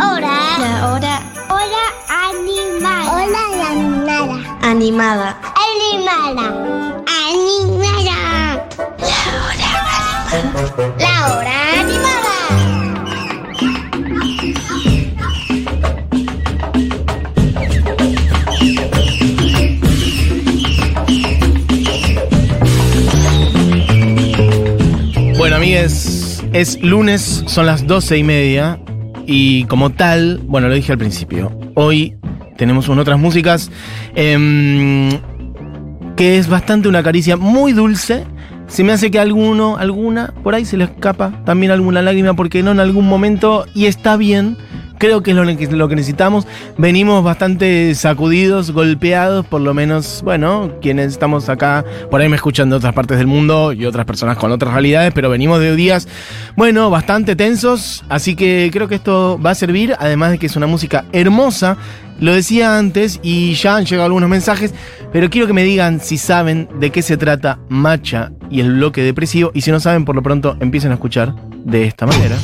hora. La hora Hora animada. Hora animada. animada. Animada. Animada. La hora animada. Bueno, amigues, es lunes, son las doce y media. Y como tal, bueno, lo dije al principio. Hoy tenemos unas otras músicas. em, que es bastante una caricia muy dulce. Se me hace que alguno, alguna, por ahí se le escapa también alguna lágrima, porque no en algún momento, y está bien, creo que es lo que, necesitamos. Venimos bastante sacudidos, golpeados, por lo menos, bueno, quienes estamos acá, por ahí me escuchan de otras partes del mundo y otras personas con otras realidades, pero venimos de días, bueno, bastante tensos, así que creo que esto va a servir, además de que es una música hermosa. Lo decía antes y ya han llegado algunos mensajes, pero quiero que me digan si saben de qué se trata Macha y el bloque depresivo. Y si no saben, por lo pronto empiecen a escuchar de esta manera.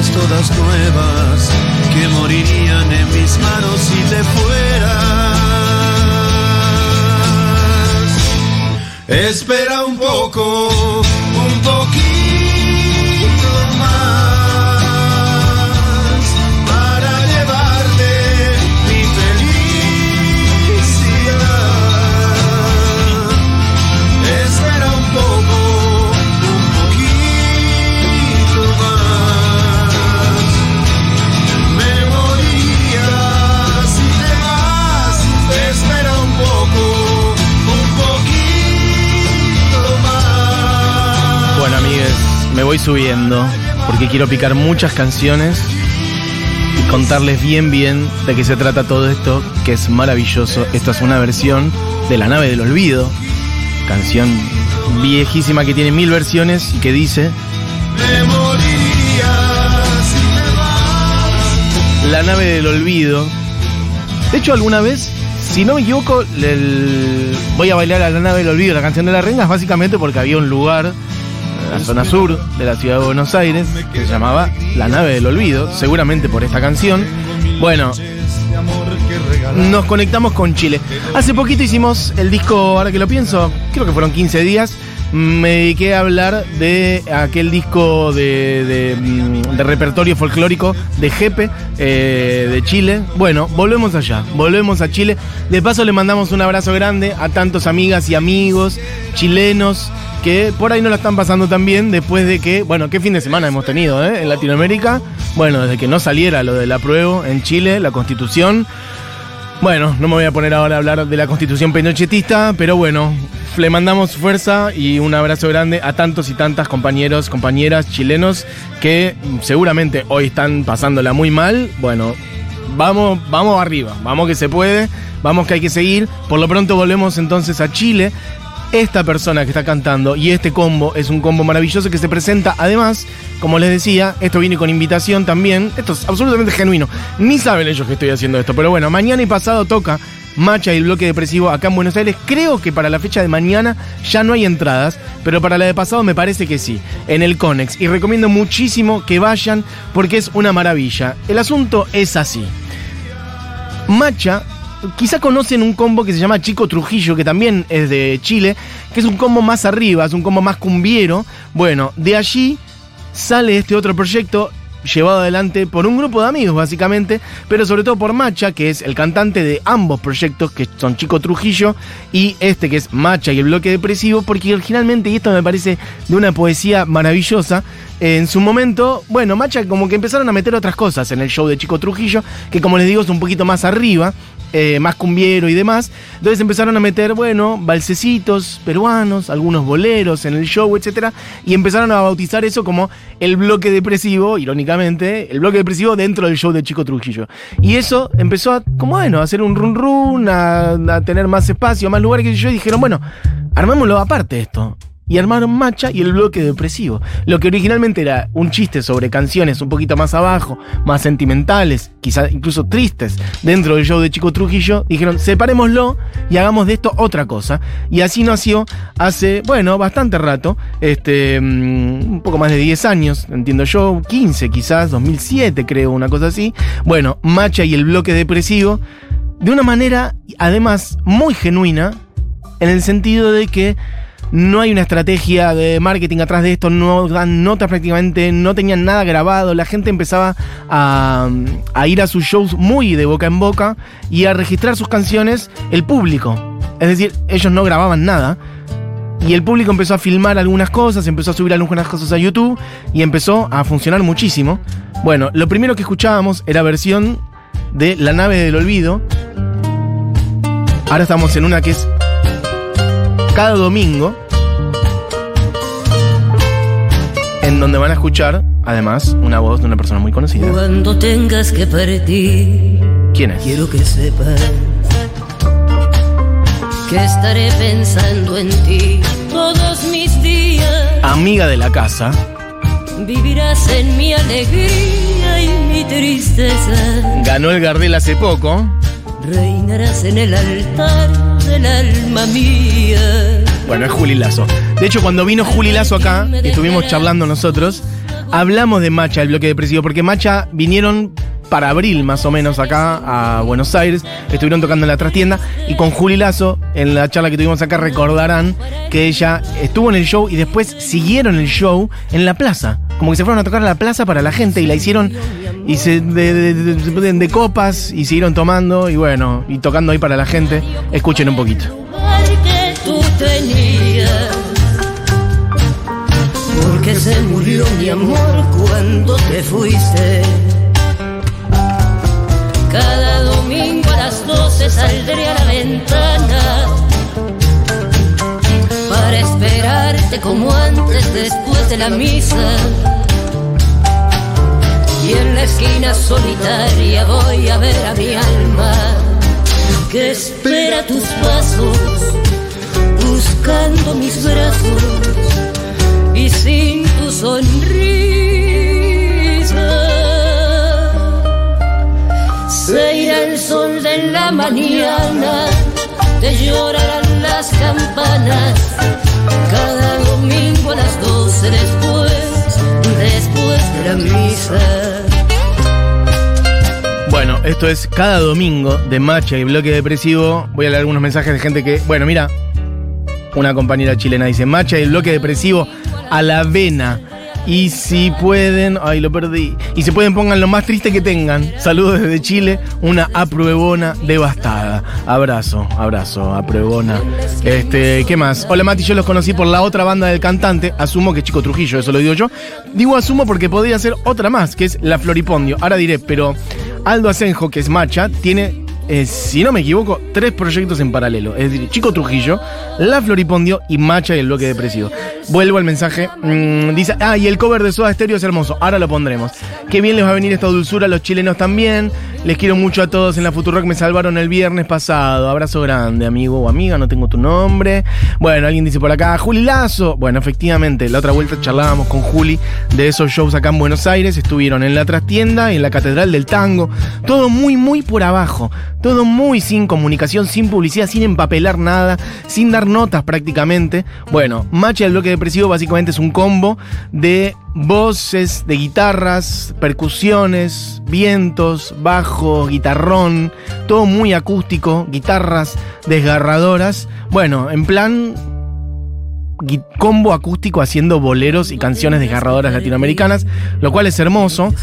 Todas nuevas que morirían en mis manos si te fueras. Espera subiendo porque quiero picar muchas canciones y contarles bien, bien de qué se trata todo esto, que es maravilloso. Esto es una versión de La nave del olvido, canción viejísima que tiene mil versiones y que dice. La nave del olvido. De hecho, alguna vez, si no me equivoco, el- voy a bailar a la nave del olvido, la canción de la renga, es básicamente porque había un lugar la zona sur de la ciudad de Buenos Aires que se llamaba La nave del olvido, seguramente por esta canción. Bueno, nos conectamos con Chile. Hace poquito hicimos el disco, ahora que lo pienso, creo que fueron 15 días. Me dediqué a hablar de aquel disco de, de, mm, repertorio folclórico de Jepe, eh, de Chile. Bueno, volvemos allá, volvemos a Chile. De paso le mandamos un abrazo grande a tantos amigas y amigos chilenos que por ahí no la están pasando tan bien después de que, bueno, qué fin de semana hemos tenido ¿eh? en Latinoamérica. Bueno, desde que no saliera lo del apruebo en Chile, la constitución. Bueno, no me voy a poner ahora a hablar de la constitución pinochetista, pero bueno, le mandamos fuerza y un abrazo grande a tantos y tantas compañeros, compañeras chilenos que seguramente hoy están pasándola muy mal. Bueno, vamos, vamos arriba, vamos que se puede, vamos que hay que seguir. Por lo pronto volvemos entonces a Chile. Esta persona que está cantando y este combo es un combo maravilloso que se presenta. Además, como les decía, esto viene con invitación también. Esto es absolutamente genuino. Ni saben ellos que estoy haciendo esto. Pero bueno, mañana y pasado toca Macha y el bloque depresivo acá en Buenos Aires. Creo que para la fecha de mañana ya no hay entradas, pero para la de pasado me parece que sí, en el Conex. Y recomiendo muchísimo que vayan porque es una maravilla. El asunto es así. Macha, quizá conocen un combo que se llama Chico Trujillo, que también es de Chile, que es un combo más arriba, es un combo más cumbiero. Bueno, de allí sale este otro proyecto llevado adelante por un grupo de amigos básicamente, pero sobre todo por Macha, que es el cantante de ambos proyectos, que son Chico Trujillo y este que es Macha y el bloque depresivo, porque originalmente, y esto me parece de una poesía maravillosa, en su momento, bueno, Macha como que empezaron a meter otras cosas en el show de Chico Trujillo, que como les digo es un poquito más arriba, eh, más cumbiero y demás. Entonces empezaron a meter, bueno, balsecitos peruanos, algunos boleros en el show, etc. Y empezaron a bautizar eso como el bloque depresivo, irónicamente, el bloque depresivo dentro del show de Chico Trujillo. Y eso empezó a, como bueno, a hacer un run run, a, tener más espacio, más lugares que yo, y dijeron, bueno, armémoslo aparte esto y armaron Macha y el bloque depresivo. Lo que originalmente era un chiste sobre canciones un poquito más abajo, más sentimentales, quizás incluso tristes, dentro del show de Chico Trujillo, dijeron, separémoslo y hagamos de esto otra cosa. Y así nació hace, bueno, bastante rato, este, mm, un poco más de 10 años, entiendo yo, 15 quizás, 2007 creo, una cosa así. Bueno, Macha y el bloque depresivo, de una manera, además, muy genuina, en el sentido de que no hay una estrategia de marketing atrás de esto, no dan notas prácticamente, no tenían nada grabado, la gente empezaba a, a, ir a sus shows muy de boca en boca y a registrar sus canciones el público. Es decir, ellos no grababan nada. Y el público empezó a filmar algunas cosas, empezó a subir algunas cosas a YouTube y empezó a funcionar muchísimo. Bueno, lo primero que escuchábamos era versión de La nave del olvido. Ahora estamos en una que es cada domingo, en donde van a escuchar, además, una voz de una persona muy conocida. Cuando tengas que partir, ¿Quién es? quiero que sepas que estaré pensando en ti todos mis días. Amiga de la casa, Vivirás en mi alegría y mi tristeza. ganó el Gardel hace poco. Reinarás en el altar del alma mía. Bueno, es Juli Lazo. De hecho, cuando vino Juli Lazo acá, y estuvimos charlando nosotros, hablamos de Macha, el bloque depresivo, porque Macha vinieron para abril más o menos acá a Buenos Aires, estuvieron tocando en la trastienda y con Juli Lazo, en la charla que tuvimos acá, recordarán que ella estuvo en el show y después siguieron el show en la plaza. Como que se fueron a tocar a la plaza para la gente y la hicieron y se de, de- de- de copas y siguieron tomando y bueno, y tocando ahí para la gente. Escuchen un poquito. Porque se murió mi amor cuando te fuiste. Cada domingo a las 12 saldré a la ventana para esperarte como antes después de la misa. Y en la esquina solitaria voy a ver a mi alma que espera tus pasos, buscando mis brazos y sin tu sonrisa. Se irá el sol de la mañana, te llorarán las campanas, cada domingo a las doce Bueno, esto es cada domingo de Macha y Bloque Depresivo. Voy a leer algunos mensajes de gente que. Bueno, mira. Una compañera chilena dice: Macha y Bloque Depresivo a la vena. Y si pueden. Ay, lo perdí. Y si pueden, pongan lo más triste que tengan. Saludos desde Chile. Una apruebona devastada. Abrazo, abrazo, apruebona. Este, ¿qué más? Hola Mati, yo los conocí por la otra banda del cantante. Asumo que Chico Trujillo, eso lo digo yo. Digo asumo porque podría ser otra más, que es La Floripondio. Ahora diré, pero Aldo Asenjo, que es Macha, tiene, si no me equivoco, tres proyectos en paralelo. Es decir, Chico Trujillo, La Floripondio y Macha y el bloque depresivo. Vuelvo al mensaje. mm, dice, ah, y el cover de Soda Stereo es hermoso. Ahora lo pondremos. Qué bien les va a venir esta dulzura a los chilenos también. Les quiero mucho a todos en la Futurock. Me salvaron el viernes pasado. Abrazo grande, amigo o amiga. No tengo tu nombre. Bueno, alguien dice por acá, Juli Lazo. Bueno, efectivamente, la otra vuelta charlábamos con Juli de esos shows acá en Buenos Aires. Estuvieron en la trastienda y en la Catedral del Tango. Todo muy, muy por abajo. Todo muy sin comunicación, sin publicidad, sin empapelar nada, sin dar notas prácticamente. Bueno, Macha del bloque depresivo básicamente es un combo de voces, de guitarras, percusiones, vientos, bajo, guitarrón, todo muy acústico, guitarras desgarradoras. Bueno, en plan combo acústico haciendo boleros y canciones desgarradoras latinoamericanas, lo cual es hermoso.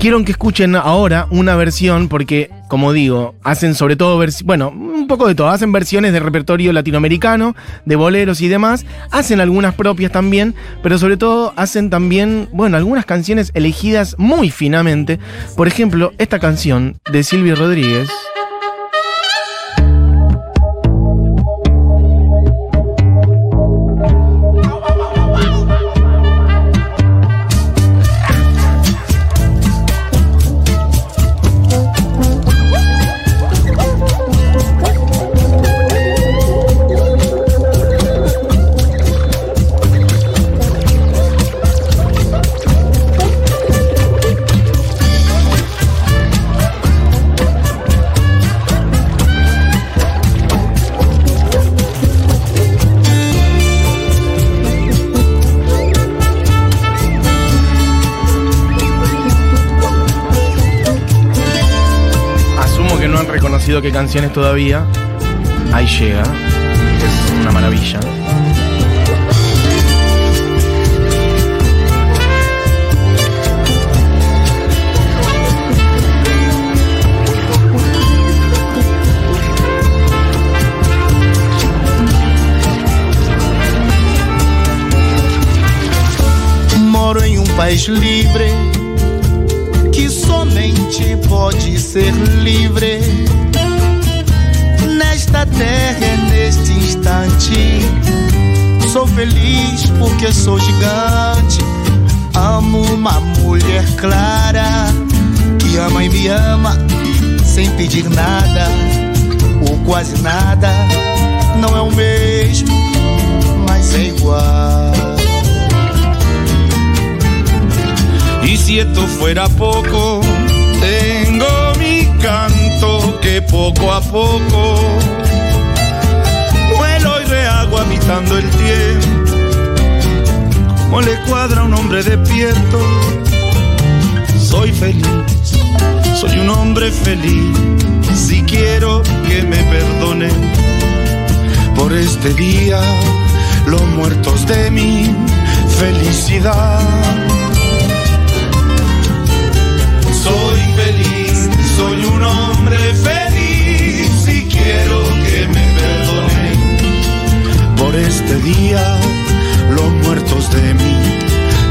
Quiero que escuchen ahora una versión porque como digo, hacen sobre todo, bueno, un poco de todo, hacen versiones de repertorio latinoamericano, de boleros y demás, hacen algunas propias también, pero sobre todo hacen también, bueno, algunas canciones elegidas muy finamente. Por ejemplo, esta canción de Silvio Rodríguez. Reconocido qué canciones todavía. Ahí llega. Es una maravilla. Moro em um país livre que somente pode ser livre. Nesta terra, neste instante, sou feliz porque sou gigante. Amo uma mulher clara que ama e me ama sem pedir nada ou quase nada. Não é o mesmo, mas é igual. Y si esto fuera poco, tengo mi canto que poco a poco vuelo y rehago habitando el tiempo. Como le cuadra a un hombre despierto, soy feliz, soy un hombre feliz. Si quiero que me perdonen por este día, los muertos de mi felicidad. Soy feliz, soy un hombre feliz y quiero que me perdonen por este día los muertos de mi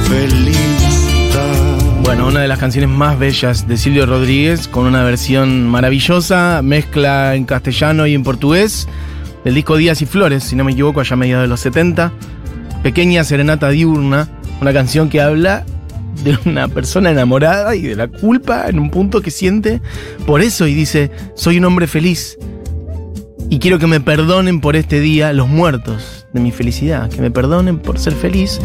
felicidad. Bueno, una de las canciones más bellas de Silvio Rodríguez, con una versión maravillosa, mezcla en castellano y en portugués, del disco Días y Flores, si no me equivoco, allá a mediados de los 70. Pequeña Serenata Diurna, una canción que habla de una persona enamorada y de la culpa en un punto que siente por eso y dice, soy un hombre feliz y quiero que me perdonen por este día los muertos de mi felicidad, que me perdonen por ser feliz.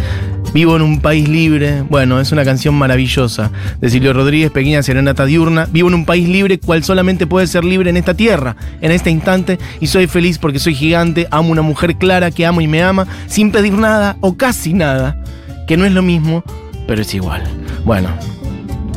Vivo en un país libre. Bueno, es una canción maravillosa de Silvio Rodríguez, Pequeña Serenata Diurna. Vivo en un país libre, cual solamente puede ser libre en esta tierra, en este instante, y soy feliz porque soy gigante, amo una mujer clara que amo y me ama, sin pedir nada o casi nada, que no es lo mismo, pero es igual. Bueno,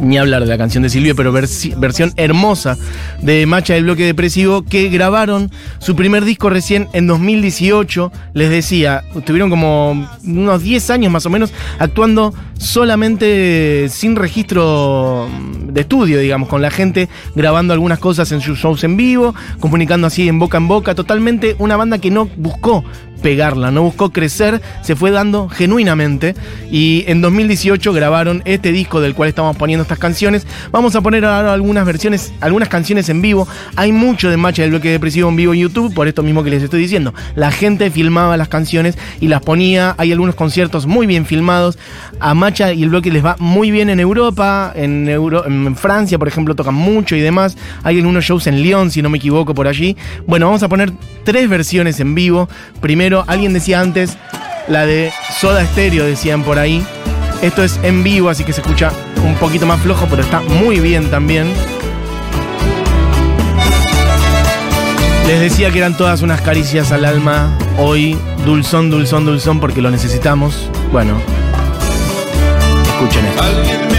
ni hablar de la canción de Silvio, pero versi- versión hermosa de Macha del Bloque Depresivo que grabaron su primer disco recién en 2018. Les decía, estuvieron como unos 10 años más o menos actuando solamente sin registro de estudio, digamos, con la gente grabando algunas cosas en sus shows en vivo, comunicando así en boca en boca, totalmente una banda que no buscó pegarla, no buscó crecer, se fue dando genuinamente y en 2018 grabaron este disco del cual estamos poniendo estas canciones. Vamos a poner ahora algunas versiones, algunas canciones en vivo. Hay mucho de Macha del bloque depresivo en vivo en YouTube, por esto mismo que les estoy diciendo. La gente filmaba las canciones y las ponía, hay algunos conciertos muy bien filmados. A Macha y el bloque les va muy bien en Europa, en, Euro- en Francia, por ejemplo, tocan mucho y demás. Hay algunos shows en Lyon, si no me equivoco, por allí. Bueno, vamos a poner tres versiones en vivo. Primero, alguien decía antes, la de Soda Stereo, decían por ahí. Esto es en vivo, así que se escucha un poquito más flojo, pero está muy bien también. Les decía que eran todas unas caricias al alma. Hoy, dulzón, dulzón, dulzón, porque lo necesitamos. Bueno, escuchen esto.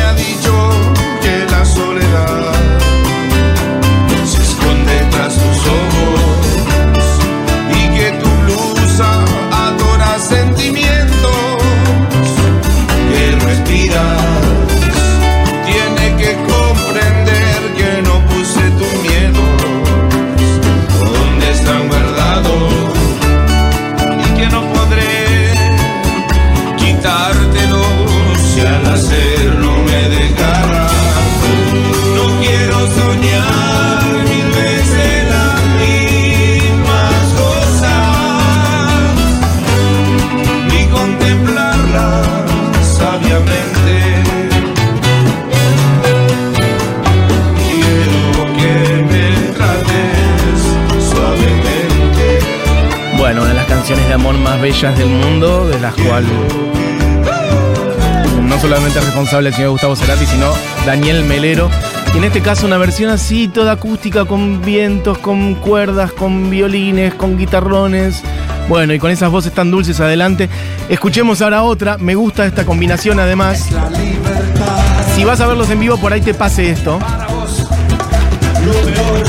Bellas del mundo, de las cuales no solamente es responsable el señor Gustavo Cerati, sino Daniel Melero. Y en este caso una versión así, toda acústica, con vientos, con cuerdas, con violines, con guitarrones. Bueno, y con esas voces tan dulces adelante. Escuchemos ahora otra. Me gusta esta combinación además. Si vas a verlos en vivo, por ahí te pase esto.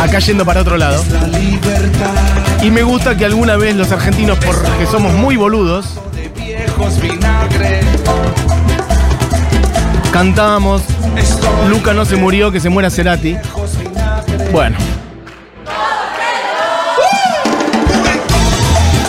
Acá yendo para otro lado. Y me gusta que alguna vez los argentinos, porque somos muy boludos, cantábamos Luca no se murió, que se muera Cerati. Bueno.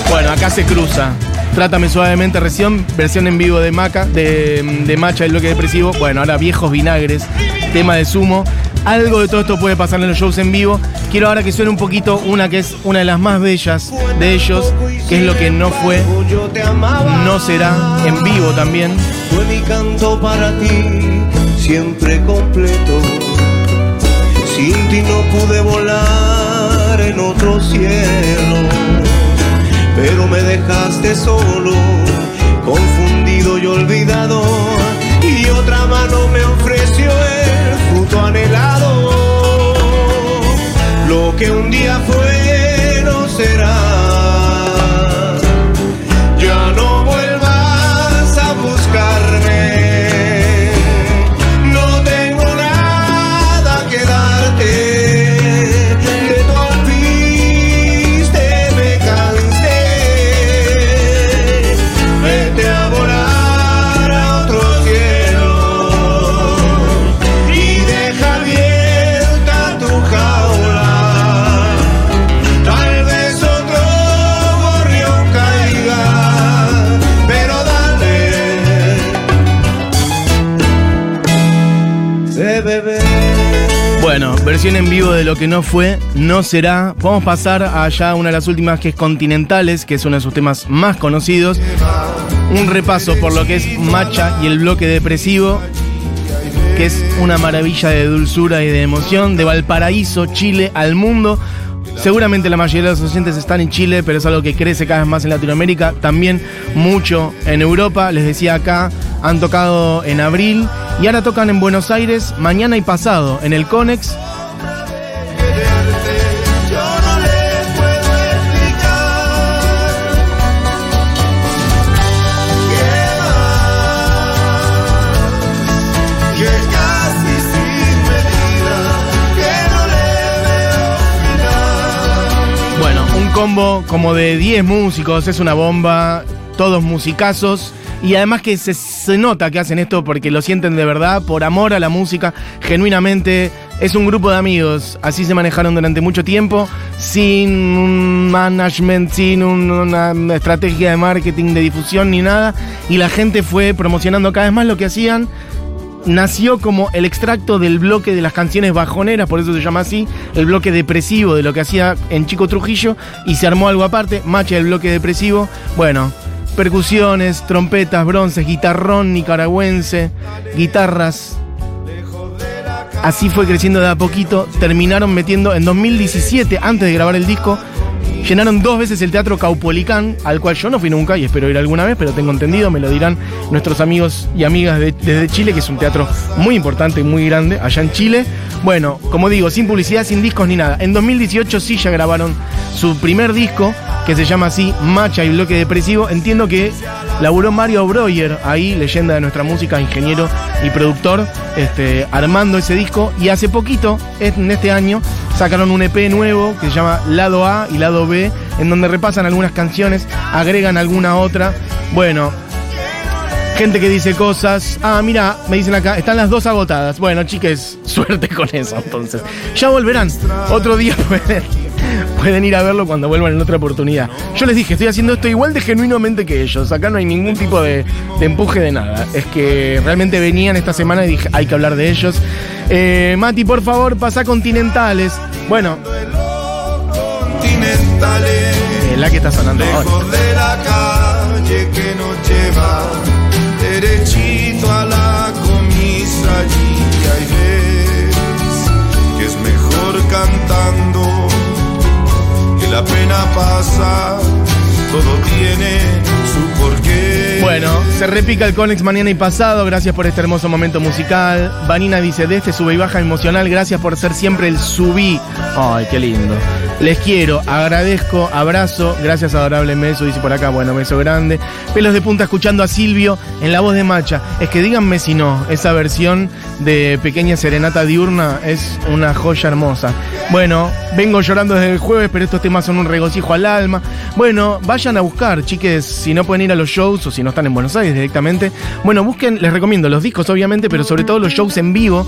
Bueno, acá se cruza. Trátame suavemente, recién versión en vivo de Maca, de, de Macha, el bloque depresivo. Bueno, ahora viejos vinagres, tema de sumo. Algo de todo esto puede pasar en los shows en vivo. Quiero ahora que suene un poquito una que es una de las más bellas de ellos, que es lo que no fue, no será, en vivo también. Fue mi canto para ti, siempre completo. Sin ti no pude volar en otro cielo, pero me dejaste solo, confundido y olvidado. Y otra mano que un día fue de lo que no fue, no será. Vamos a pasar a ya una de las últimas que es Continentales, que es uno de sus temas más conocidos. Un repaso por lo que es Macha y el bloque depresivo, que es una maravilla de dulzura y de emoción, de Valparaíso, Chile, al mundo. Seguramente la mayoría de los oyentes están en Chile, pero es algo que crece cada vez más en Latinoamérica, también mucho en Europa. Les decía acá, han tocado en abril y ahora tocan en Buenos Aires mañana y pasado en el Conex. Como de 10 músicos, es una bomba, todos musicazos. Y además que se, se nota que hacen esto porque lo sienten de verdad, por amor a la música, genuinamente. Es un grupo de amigos, así se manejaron durante mucho tiempo, sin un management, sin un- una estrategia de marketing, de difusión ni nada. Y la gente fue promocionando cada vez más lo que hacían nació como el extracto del bloque de las canciones bajoneras, por eso se llama así, el bloque depresivo de lo que hacía en Chico Trujillo, y se armó algo aparte, Macha el bloque depresivo, bueno, percusiones, trompetas, bronces, guitarrón nicaragüense, guitarras. Así fue creciendo de a poquito, terminaron metiendo en 2017, antes de grabar el disco, Llenaron dos veces el Teatro Caupolicán, al cual yo no fui nunca y espero ir alguna vez, pero tengo entendido, me lo dirán nuestros amigos y amigas de- desde Chile, que es un teatro muy importante y muy grande allá en Chile. Bueno, como digo, sin publicidad, sin discos ni nada. En 2018 sí ya grabaron su primer disco, que se llama así Macha y Bloque Depresivo. Entiendo que laburó Mario Breuer, ahí, leyenda de nuestra música, ingeniero y productor, este, armando ese disco. Y hace poquito, en este año, sacaron un EP nuevo que se llama Lado A y Lado B, en donde repasan algunas canciones, agregan alguna otra. Bueno, gente que dice cosas. Ah, mira, me dicen acá, están las dos agotadas. Bueno, chiques, suerte con eso entonces. Ya volverán. Otro día pueden, pueden ir a verlo cuando vuelvan en otra oportunidad. Yo les dije, estoy haciendo esto igual de genuinamente que ellos. Acá no hay ningún tipo de, de empuje de nada. Es que realmente venían esta semana y dije, hay que hablar de ellos. Eh, Mati, por favor, pasa Continentales. Bueno, Continentales, eh, la que está sonando ahora. de la calle que nos lleva derechito a la comisaría y ves que es mejor cantando la pena pasa, todo tiene su porqué. Bueno, se repica el Conex mañana y pasado, gracias por este hermoso momento musical. Vanina dice, de este sube y baja emocional, gracias por ser siempre el subí. Ay, qué lindo. Les quiero, agradezco, abrazo. Gracias, adorable Meso. Dice por acá, bueno, beso grande. Pelos de punta escuchando a Silvio en la voz de Macha. Es que díganme si no, esa versión de Pequeña Serenata Diurna es una joya hermosa. Bueno, vengo llorando desde el jueves, pero estos temas son un regocijo al alma. Bueno, vayan a buscar, chiques, si no pueden ir a los shows o si no están en Buenos Aires directamente. Bueno, busquen, les recomiendo los discos, obviamente, pero sobre todo los shows en vivo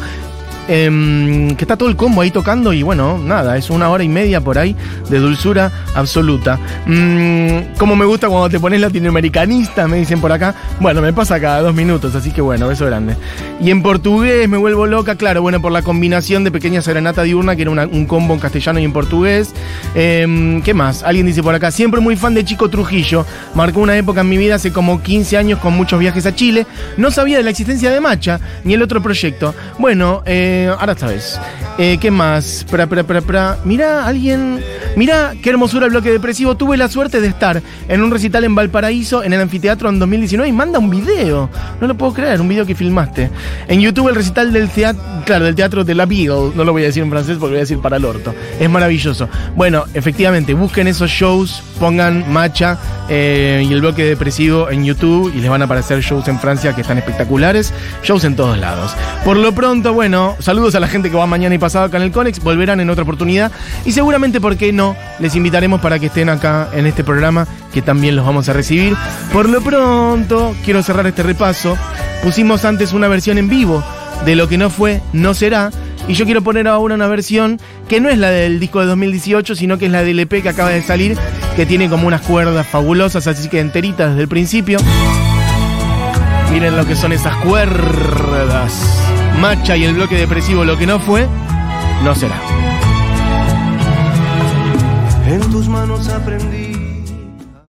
Em, que está todo el combo ahí tocando y bueno, nada, es una hora y media por ahí de dulzura absoluta. Mm, como me gusta cuando te pones latinoamericanista, me dicen por acá. Bueno, me pasa cada dos minutos, así que bueno, beso grande. Y en portugués me vuelvo loca, claro, bueno, por la combinación de Pequeña Serenata Diurna, que era un combo en castellano y en portugués. Em, ¿Qué más? Alguien dice por acá, siempre muy fan de Chico Trujillo. Marcó una época en mi vida hace como 15 años con muchos viajes a Chile. No sabía de la existencia de Macha ni el otro proyecto. Bueno, eh, eh, ahora sabes. Eh, ¿Qué más? Pra, pra, pra. Mira, alguien. Mira, qué hermosura el bloque depresivo. Tuve la suerte de estar en un recital en Valparaíso, en el anfiteatro en 2019, y manda un video. No lo puedo creer, un video que filmaste. En YouTube, el recital del teatro. Claro, del teatro de la Beagle. No lo voy a decir en francés porque voy a decir para el orto. Es maravilloso. Bueno, efectivamente, busquen esos shows, pongan Macha eh, y el bloque depresivo en YouTube y les van a aparecer shows en Francia que están espectaculares. Shows en todos lados. Por lo pronto, bueno, Saludos a la gente que va mañana y pasado acá en el Conex. Volverán en otra oportunidad. Y seguramente, ¿por qué no? Les invitaremos para que estén acá en este programa, que también los vamos a recibir. Por lo pronto, quiero cerrar este repaso. Pusimos antes una versión en vivo de lo que no fue, no será. Y yo quiero poner ahora una versión que no es la del disco de 2018, sino que es la del EP que acaba de salir, que tiene como unas cuerdas fabulosas, así que enteritas desde el principio. Miren lo que son esas cuerdas. Macha y el bloque depresivo lo que no fue, no será. En tus manos aprendí